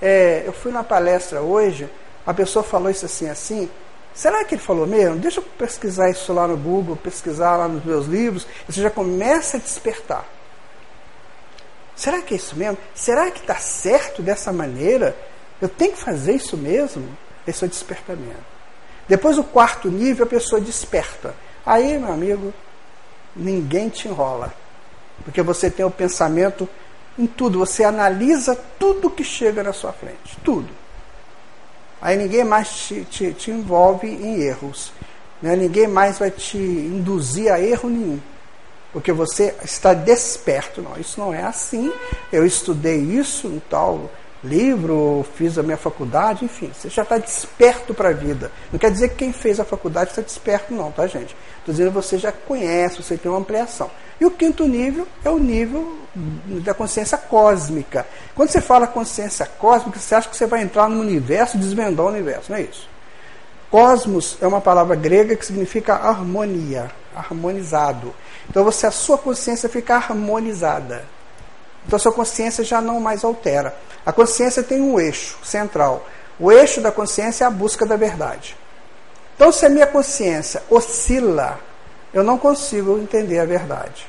é, eu fui na palestra hoje, a pessoa falou isso assim, assim. Será que ele falou mesmo? Deixa eu pesquisar isso lá no Google, pesquisar lá nos meus livros. Você já começa a despertar. Será que é isso mesmo? Será que está certo dessa maneira? Eu tenho que fazer isso mesmo? Esse é o despertamento. Depois, o quarto nível, a pessoa desperta. Aí, meu amigo, ninguém te enrola. Porque você tem o pensamento em tudo, você analisa tudo que chega na sua frente. Tudo. Aí ninguém mais te, te, te envolve em erros. Né? Ninguém mais vai te induzir a erro nenhum porque você está desperto. Não, isso não é assim. Eu estudei isso em tal livro, fiz a minha faculdade, enfim, você já está desperto para a vida. Não quer dizer que quem fez a faculdade está desperto, não, tá, gente? Estou dizendo você já conhece, você tem uma ampliação. E o quinto nível é o nível da consciência cósmica. Quando você fala consciência cósmica, você acha que você vai entrar no universo, desvendar o universo, não é isso? Cosmos é uma palavra grega que significa harmonia, harmonizado. Então você, a sua consciência fica harmonizada. Então a sua consciência já não mais altera. A consciência tem um eixo central. O eixo da consciência é a busca da verdade. Então se a minha consciência oscila, eu não consigo entender a verdade.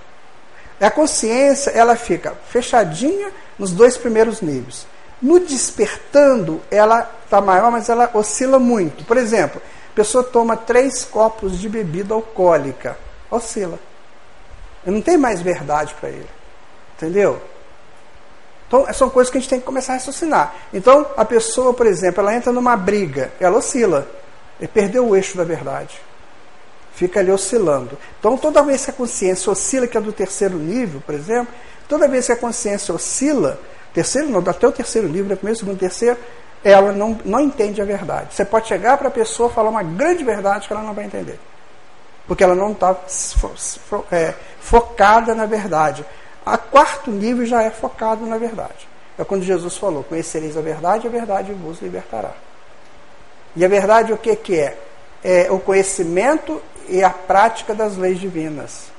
A consciência, ela fica fechadinha nos dois primeiros níveis. No despertando, ela está maior, mas ela oscila muito. Por exemplo, a pessoa toma três copos de bebida alcoólica, oscila. Não tem mais verdade para ele. Entendeu? Então, são coisas que a gente tem que começar a raciocinar. Então, a pessoa, por exemplo, ela entra numa briga, ela oscila. Ele perdeu o eixo da verdade. Fica ali oscilando. Então, toda vez que a consciência oscila, que é do terceiro nível, por exemplo, toda vez que a consciência oscila, terceiro não, até o terceiro nível, né, primeiro, segundo, terceiro, ela não, não entende a verdade. Você pode chegar para a pessoa falar uma grande verdade que ela não vai entender. Porque ela não está é, focada na verdade. A quarto nível já é focado na verdade. É quando Jesus falou: Conhecereis a verdade, a verdade vos libertará. E a verdade o que, que é? É o conhecimento e a prática das leis divinas.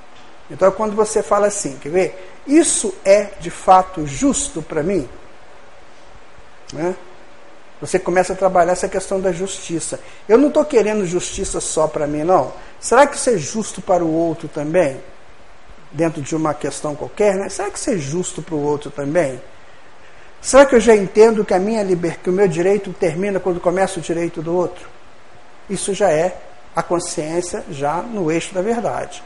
Então, é quando você fala assim, quer ver? Isso é de fato justo para mim? Né? Você começa a trabalhar essa questão da justiça. Eu não estou querendo justiça só para mim, não. Será que ser justo para o outro também? dentro de uma questão qualquer, né? será que ser justo para o outro também? Será que eu já entendo que a minha liber... que o meu direito termina quando começa o direito do outro? Isso já é a consciência já no eixo da verdade.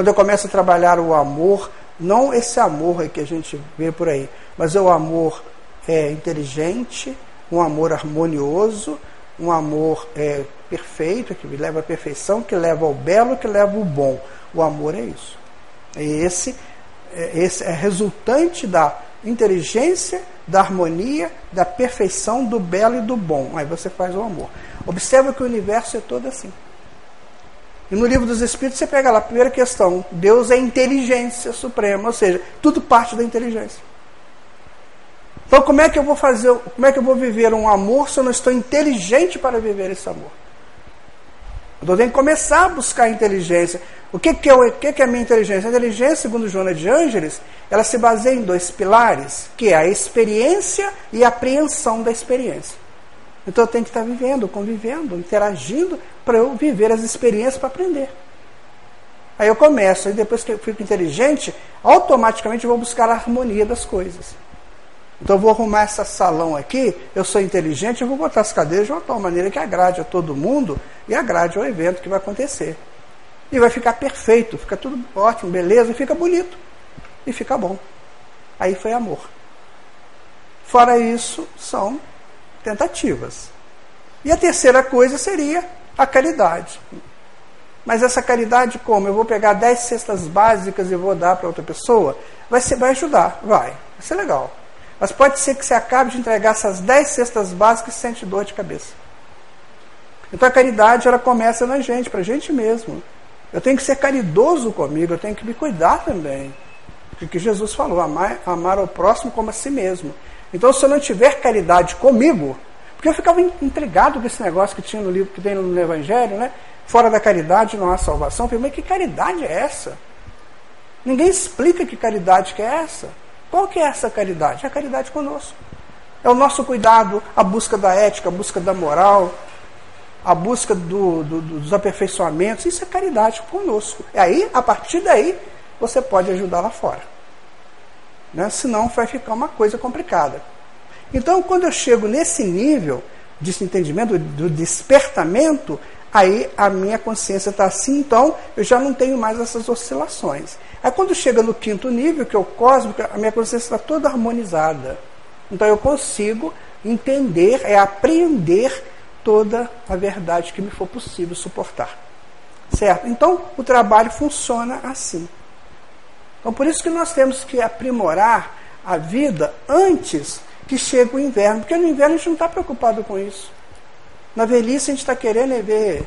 Quando eu começo a trabalhar o amor, Não esse amor que a gente vê por aí, mas é o amor é, inteligente, um amor harmonioso, um amor é, perfeito, que leva à perfeição, que leva ao belo, que leva ao bom. O amor é isso. É esse, é, esse é resultante da inteligência, da harmonia, da perfeição, do belo e do bom. Aí você faz o amor. Observa que o universo é todo assim. E no livro dos Espíritos você pega lá a primeira questão: Deus é inteligência suprema, ou seja, tudo parte da inteligência. Então, como é que eu vou fazer, como é que eu vou viver um amor se eu não estou inteligente para viver esse amor? Eu tenho que começar a buscar inteligência. O que, que, é, o que, que é a minha inteligência? A inteligência, segundo Joana de Ângeles, ela se baseia em dois pilares, que é a experiência e a apreensão da experiência. Então eu tenho que estar vivendo, convivendo, interagindo para eu viver as experiências para aprender. Aí eu começo, e depois que eu fico inteligente, automaticamente eu vou buscar a harmonia das coisas. Então eu vou arrumar esse salão aqui, eu sou inteligente, eu vou botar as cadeiras de uma tal maneira que agrade a todo mundo e agrade ao evento que vai acontecer. E vai ficar perfeito, fica tudo ótimo, beleza, e fica bonito. E fica bom. Aí foi amor. Fora isso, são tentativas. E a terceira coisa seria a caridade. Mas essa caridade como? Eu vou pegar dez cestas básicas e vou dar para outra pessoa? Vai, ser, vai ajudar, vai. Vai ser legal. Mas pode ser que você acabe de entregar essas dez cestas básicas e sente dor de cabeça. Então a caridade ela começa na gente, para a gente mesmo. Eu tenho que ser caridoso comigo, eu tenho que me cuidar também. O que Jesus falou, amar, amar ao próximo como a si mesmo. Então, se eu não tiver caridade comigo, porque eu ficava intrigado com esse negócio que tinha no livro, que tem no Evangelho, né? Fora da caridade não há salvação. Mas que caridade é essa? Ninguém explica que caridade que é essa. Qual que é essa caridade? É a caridade conosco. É o nosso cuidado, a busca da ética, a busca da moral, a busca do, do, dos aperfeiçoamentos. Isso é caridade conosco. E aí, a partir daí, você pode ajudar lá fora né? senão vai ficar uma coisa complicada. Então, quando eu chego nesse nível de entendimento, do despertamento, aí a minha consciência está assim, então eu já não tenho mais essas oscilações. Aí quando chega no quinto nível, que é o cósmico, a minha consciência está toda harmonizada. Então eu consigo entender, é apreender toda a verdade que me for possível suportar. Certo? Então o trabalho funciona assim. Então, por isso que nós temos que aprimorar a vida antes que chegue o inverno, porque no inverno a gente não está preocupado com isso. Na velhice a gente está querendo é ver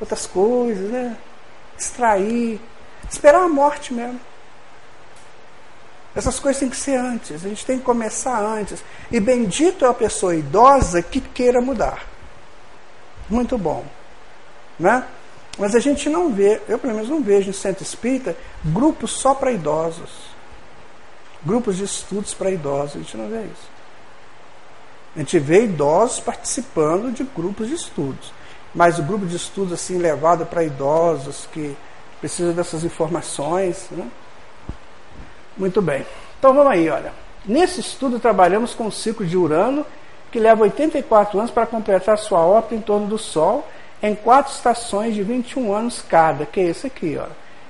outras coisas, né? Extrair, esperar a morte mesmo. Essas coisas têm que ser antes, a gente tem que começar antes. E bendito é a pessoa idosa que queira mudar. Muito bom. Né? Mas a gente não vê, eu pelo menos não vejo em centro espírita, grupos só para idosos. Grupos de estudos para idosos, a gente não vê isso. A gente vê idosos participando de grupos de estudos. Mas o grupo de estudos assim levado para idosos que precisam dessas informações. Né? Muito bem. Então vamos aí, olha. Nesse estudo trabalhamos com o ciclo de Urano, que leva 84 anos para completar sua órbita em torno do Sol em quatro estações de 21 anos cada, que é esse aqui, ó.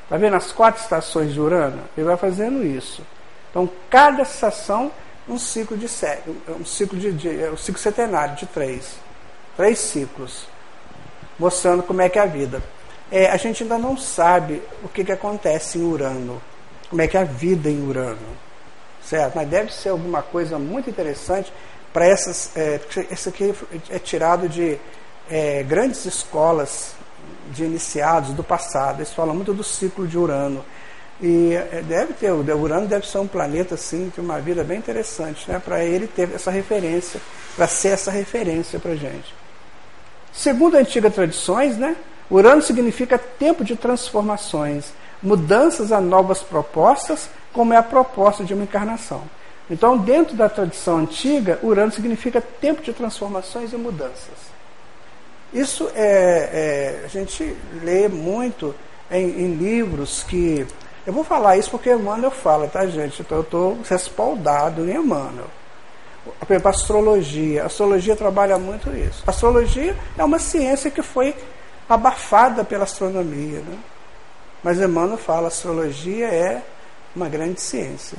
Tá vendo as quatro estações de Urano? Ele vai fazendo isso. Então, cada estação um ciclo de um ciclo de, de é um ciclo centenário de três, três ciclos, mostrando como é que é a vida. É, a gente ainda não sabe o que, que acontece em Urano, como é que é a vida em Urano, certo? Mas deve ser alguma coisa muito interessante para essas. É, esse aqui é tirado de é, grandes escolas de iniciados do passado. Eles falam muito do ciclo de Urano. E é, deve ter, o Urano deve ser um planeta assim, de uma vida bem interessante, né? para ele ter essa referência, para ser essa referência para a gente. Segundo antigas tradições, né? Urano significa tempo de transformações, mudanças a novas propostas, como é a proposta de uma encarnação. Então, dentro da tradição antiga, Urano significa tempo de transformações e mudanças. Isso é, é, a gente lê muito em, em, livros que. Eu vou falar isso porque Emmanuel fala, tá, gente? Então eu estou respaldado em Emmanuel. Por exemplo, astrologia. A astrologia trabalha muito isso. A astrologia é uma ciência que foi abafada pela astronomia. Né? Mas Emmanuel fala, astrologia é uma grande ciência.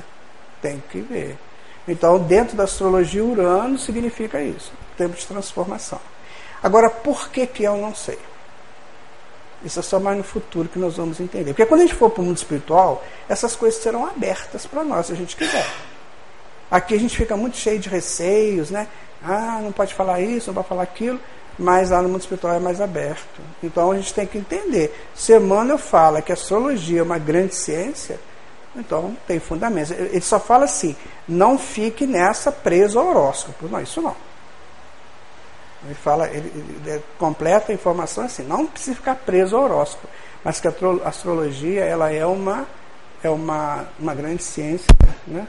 Tem que ver. Então, dentro da astrologia, Urano significa isso, tempo de transformação. Agora, por que que eu não sei? Isso é só mais no futuro que nós vamos entender. Porque quando a gente for para o mundo espiritual, essas coisas serão abertas para nós, se a gente quiser. Aqui a gente fica muito cheio de receios, né? Ah, não pode falar isso, não pode falar aquilo, mas lá no mundo espiritual é mais aberto. Então a gente tem que entender. Se Emmanuel fala que a astrologia é uma grande ciência, então tem fundamentos. Ele só fala assim: não fique nessa preso ao horóscopo. Não, isso não. Ele fala, ele, ele completa a informação assim: não precisa ficar preso ao horóscopo, mas que a astrologia ela é uma é uma, uma grande ciência, né?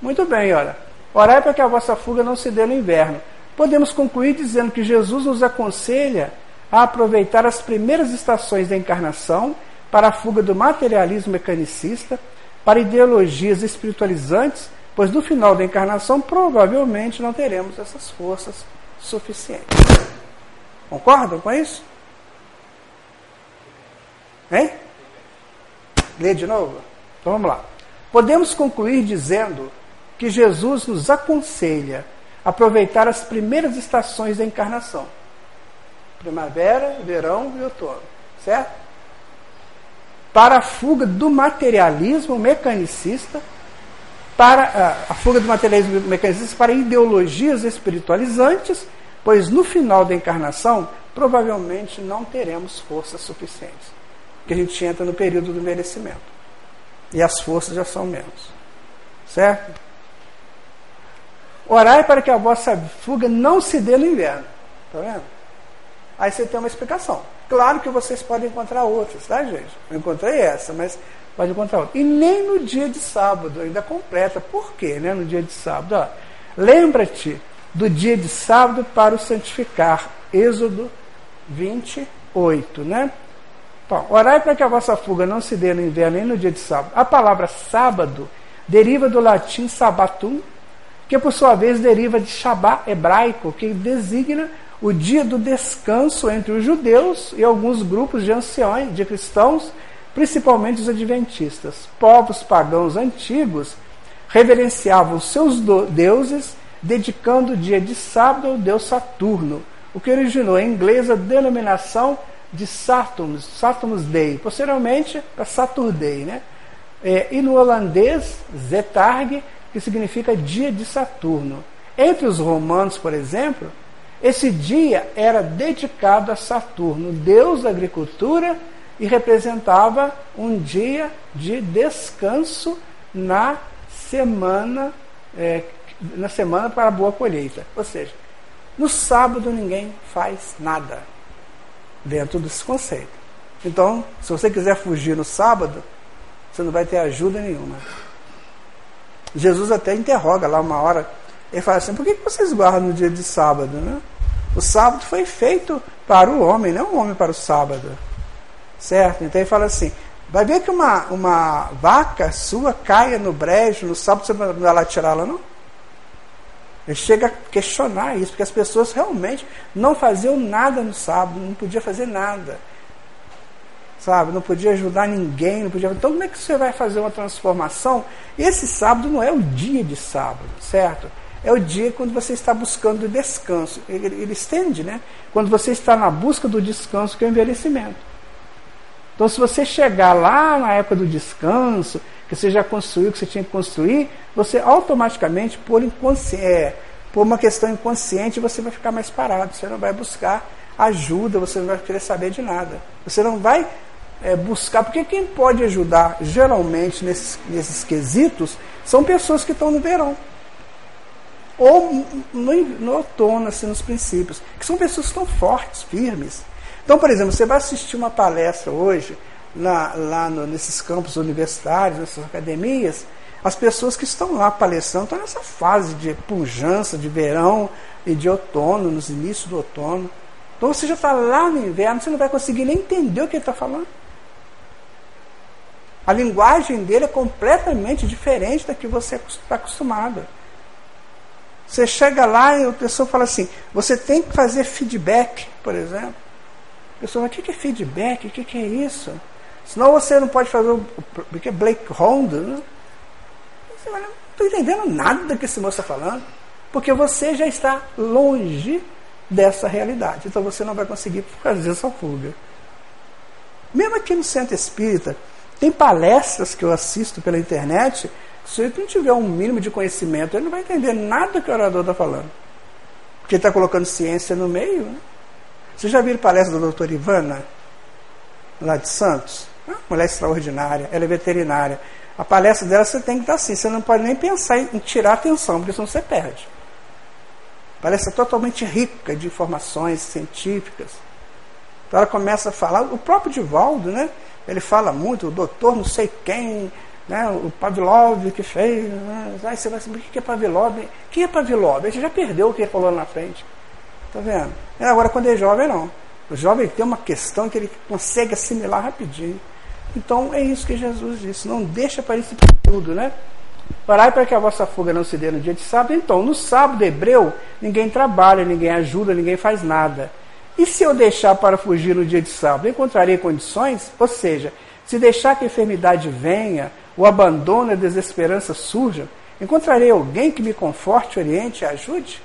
Muito bem, olha. Orai para que a vossa fuga não se dê no inverno. Podemos concluir dizendo que Jesus nos aconselha a aproveitar as primeiras estações da encarnação para a fuga do materialismo mecanicista, para ideologias espiritualizantes, pois no final da encarnação provavelmente não teremos essas forças suficientes. Concordam com isso? Hein? Lê de novo? Então vamos lá. Podemos concluir dizendo que Jesus nos aconselha a aproveitar as primeiras estações da encarnação: primavera, verão e outono, certo? Para a fuga do materialismo mecanicista, para a, a fuga do materialismo mecanicista para ideologias espiritualizantes, pois no final da encarnação provavelmente não teremos forças suficientes. Porque a gente entra no período do merecimento. E as forças já são menos. Certo? Orai para que a vossa fuga não se dê no inverno. Está vendo? Aí você tem uma explicação. Claro que vocês podem encontrar outras, tá, gente? Eu encontrei essa, mas pode encontrar outra. E nem no dia de sábado, ainda completa. Por quê, né? No dia de sábado. Lembra-te do dia de sábado para o santificar. Êxodo 28, né? Bom, orai para que a vossa fuga não se dê no inverno nem no dia de sábado. A palavra sábado deriva do latim sabatum, que por sua vez deriva de Shabá hebraico, que designa o dia do descanso entre os judeus e alguns grupos de anciões, de cristãos, principalmente os adventistas. Povos pagãos antigos reverenciavam seus deuses, dedicando o dia de sábado ao deus Saturno, o que originou em inglês a denominação de Saturnus, Saturnus Day, posteriormente para Saturday, né? É, e no holandês, Zetarg, que significa dia de Saturno. Entre os romanos, por exemplo, esse dia era dedicado a Saturno, deus da agricultura, e representava um dia de descanso na semana, é, na semana para a boa colheita. Ou seja, no sábado ninguém faz nada dentro desse conceito. Então, se você quiser fugir no sábado, você não vai ter ajuda nenhuma. Jesus até interroga lá uma hora. Ele fala assim: por que vocês guardam no dia de sábado? Né? O sábado foi feito para o homem, não o homem para o sábado. Certo? Então ele fala assim: vai ver que uma, uma vaca sua caia no brejo no sábado, você não vai lá tirá-la, não? Ele chega a questionar isso, porque as pessoas realmente não faziam nada no sábado, não podia fazer nada sabe? Não podia ajudar ninguém, não podia. Então, como é que você vai fazer uma transformação? Esse sábado não é o dia de sábado, certo? É o dia quando você está buscando descanso. Ele, ele estende, né? Quando você está na busca do descanso, que é o envelhecimento. Então, se você chegar lá na época do descanso, que você já construiu o que você tinha que construir, você automaticamente, por, é, por uma questão inconsciente, você vai ficar mais parado. Você não vai buscar ajuda, você não vai querer saber de nada. Você não vai é, buscar, porque quem pode ajudar geralmente nesses, nesses quesitos são pessoas que estão no verão. Ou no, no outono, assim, nos princípios, que são pessoas que estão fortes, firmes. Então, por exemplo, você vai assistir uma palestra hoje, lá no, nesses campos universitários, nessas academias, as pessoas que estão lá palestrando estão nessa fase de pujança, de verão e de outono, nos inícios do outono. Então você já está lá no inverno, você não vai conseguir nem entender o que ele está falando. A linguagem dele é completamente diferente da que você está acostumado. Você chega lá e a pessoa fala assim: você tem que fazer feedback, por exemplo. A pessoa, mas o que é feedback? O que é isso? Senão você não pode fazer o que é Blake Honda, né? Você não estou entendendo nada do que esse moço está falando, porque você já está longe dessa realidade. Então você não vai conseguir fazer essa fuga. Mesmo aqui no centro espírita, tem palestras que eu assisto pela internet. Se ele não tiver um mínimo de conhecimento, ele não vai entender nada que o orador está falando. Porque ele está colocando ciência no meio. Né? Vocês já viram palestra da doutora Ivana, lá de Santos? Uma mulher extraordinária, ela é veterinária. A palestra dela você tem que estar assim, você não pode nem pensar em tirar atenção, porque senão você perde. Palestra totalmente rica de informações científicas. Então ela começa a falar, o próprio Divaldo, né? Ele fala muito, o doutor não sei quem, né, o Pavlov que fez. Né, aí você vai saber o que é Pavlov. Quem é Pavlov? A gente já perdeu o que ele falou na frente. Tá vendo? E agora quando é jovem não. O jovem tem uma questão que ele consegue assimilar rapidinho. Então é isso que Jesus disse. Não deixa para isso tudo, né? Parai para que a vossa fuga não se dê no dia de sábado. Então, no sábado hebreu, ninguém trabalha, ninguém ajuda, ninguém faz nada. E se eu deixar para fugir no dia de sábado, encontrarei condições? Ou seja, se deixar que a enfermidade venha, o abandono e a desesperança surjam, encontrarei alguém que me conforte, oriente e ajude?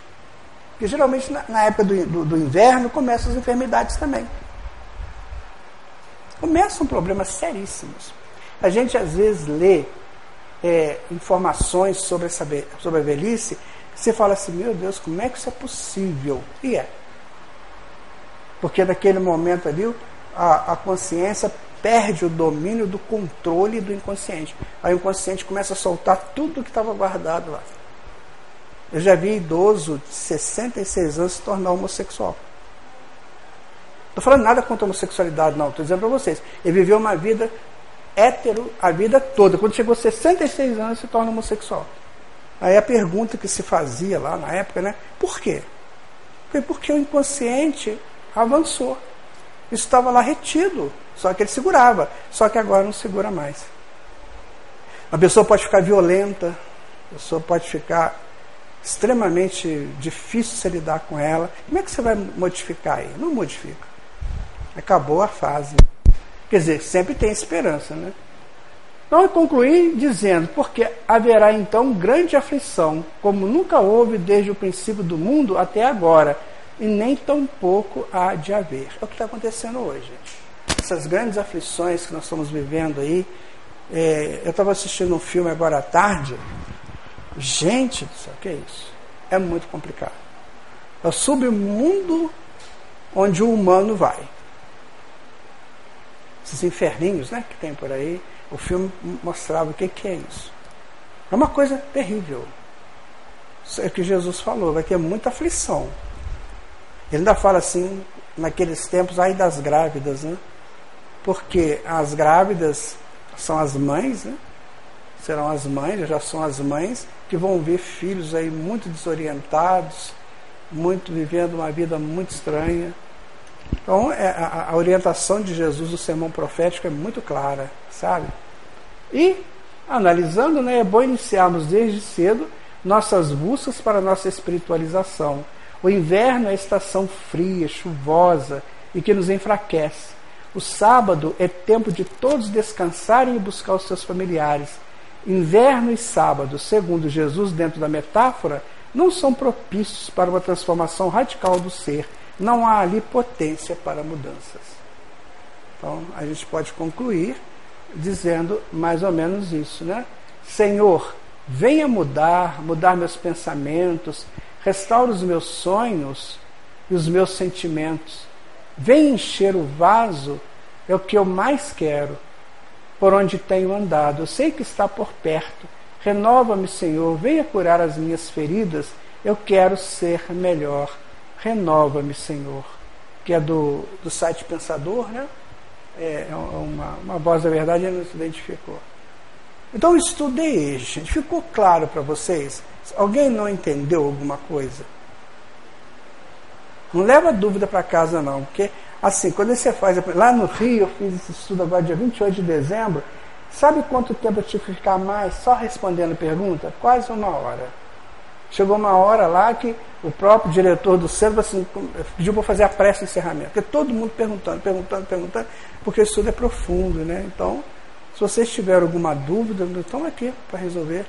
Porque geralmente na, época do, do, do inverno começam as enfermidades também. Começam problemas seríssimos. A gente às vezes lê é, informações sobre, essa, sobre a velhice, você fala assim, meu Deus, como é que isso é possível? E é. Porque naquele momento ali a, a consciência perde o domínio do controle do inconsciente. Aí o inconsciente começa a soltar tudo que estava guardado lá. Eu já vi idoso de 66 anos se tornar homossexual. Estou falando nada contra a homossexualidade, não. Estou dizendo para vocês. Ele viveu uma vida hétero a vida toda. Quando chegou a 66 anos, se torna homossexual. Aí a pergunta que se fazia lá na época, né? Por quê? Foi porque o inconsciente avançou. Isso estava lá retido, só que ele segurava, só que agora não segura mais. A pessoa pode ficar violenta, a pessoa pode ficar extremamente difícil se lidar com ela. Como é que você vai modificar aí? Não modifica. Acabou a fase. Quer dizer, sempre tem esperança, né? Então eu concluí dizendo, porque haverá então grande aflição, como nunca houve desde o princípio do mundo até agora, e nem tão pouco há de haver. É o que está acontecendo hoje. Essas grandes aflições que nós estamos vivendo aí. É, eu estava assistindo um filme agora à tarde. Gente do céu, que é isso? É muito complicado. É o submundo onde o humano vai. Esses inferninhos né, que tem por aí. O filme mostrava o que, que é isso. É uma coisa terrível. Isso é o que Jesus falou, vai ter muita aflição. Ele ainda fala assim, naqueles tempos, aí das grávidas, né? Porque as grávidas são as mães, né? Serão as mães, já são as mães que vão ver filhos aí muito desorientados, muito vivendo uma vida muito estranha. Então, é, a, orientação de Jesus do sermão profético é muito clara, sabe? E, analisando, né, é bom iniciarmos desde cedo nossas buscas para nossa espiritualização o inverno é a estação fria, chuvosa e que nos enfraquece. O sábado é tempo de todos descansarem e buscar os seus familiares. Inverno e sábado, segundo Jesus, dentro da metáfora, não são propícios para uma transformação radical do ser. Não há ali potência para mudanças. Então, a gente pode concluir dizendo mais ou menos isso, né? Senhor, venha mudar, mudar meus pensamentos, restaura os meus sonhos e os meus sentimentos. Vem encher o vaso, é o que eu mais quero, por onde tenho andado. Eu sei que está por perto. Renova-me, Senhor, venha curar as minhas feridas. Eu quero ser melhor. Renova-me, Senhor. Que é do, do site Pensador, né? É, é uma, uma voz da verdade, ele não se identificou. Então, o estudo é este. Ficou claro para vocês? Alguém não entendeu alguma coisa? Não leva dúvida para casa, não, porque assim, quando você faz. Lá no Rio, eu fiz esse estudo agora, dia 28 de dezembro. Sabe quanto tempo eu tive que ficar mais só respondendo pergunta? Quase uma hora. Chegou uma hora lá que o próprio diretor do centro assim, pediu para fazer a pressa de encerramento. Porque todo mundo perguntando, perguntando, perguntando, porque o estudo é profundo, né? Então, se vocês tiverem alguma dúvida, estão aqui para resolver.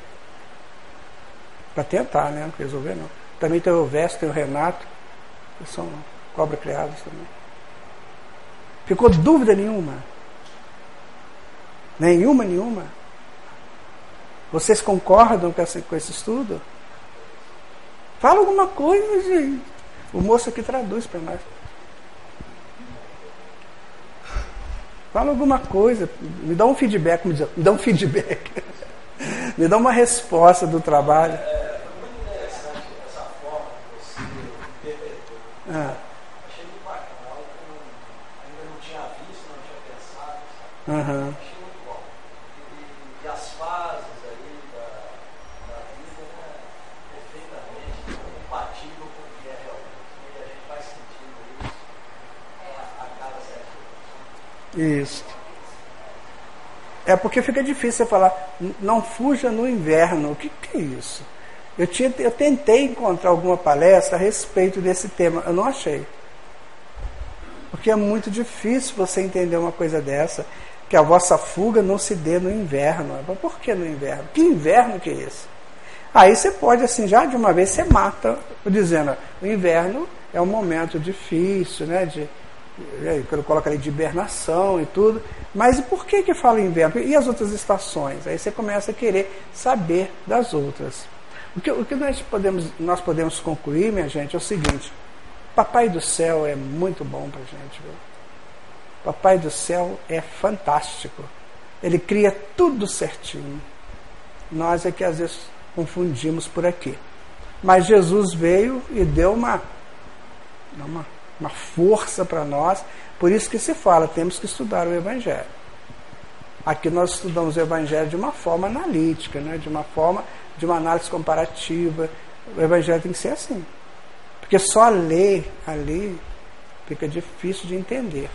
Para tentar, né? Não resolver não. Também tem o Veste, tem o Renato, que são cobra criados também. Ficou dúvida nenhuma? Nenhuma, nenhuma? Vocês concordam com esse, com esse estudo? Fala alguma coisa, gente. O moço aqui traduz para nós. Fala alguma coisa, me dá um feedback, me dá um feedback. me dá uma resposta do trabalho. É, foi muito interessante essa forma que você interpretou. Ah. Achei muito bacana, algo que eu ainda não tinha visto, não tinha pensado. Uhum. E, e, as fases aí da, da vida, né, perfeitamente compatível com o que é realmente. E a gente vai sentindo isso a, a cada certo isso. É porque fica difícil você falar, não fuja no inverno. O que, que é isso? Eu, tinha, eu tentei encontrar alguma palestra a respeito desse tema, eu não achei. Porque é muito difícil você entender uma coisa dessa, que a vossa fuga não se dê no inverno. Por que no inverno? Que inverno que é esse? Aí você pode, assim, já de uma vez você mata, dizendo, o inverno é um momento difícil, né? De, quando coloca ali de hibernação e tudo. Mas por que que fala inverno? E as outras estações? Aí você começa a querer saber das outras. O que, o que nós, podemos, nós podemos concluir, minha gente, é o seguinte: Papai do céu é muito bom para gente. Viu? Papai do céu é fantástico. Ele cria tudo certinho. Nós é que às vezes confundimos por aqui. Mas Jesus veio e deu uma, uma uma força para nós. Por isso que se fala, temos que estudar o Evangelho. Aqui nós estudamos o Evangelho de uma forma analítica, né? de uma forma de uma análise comparativa. O Evangelho tem que ser assim. Porque só ler ali fica difícil de entender.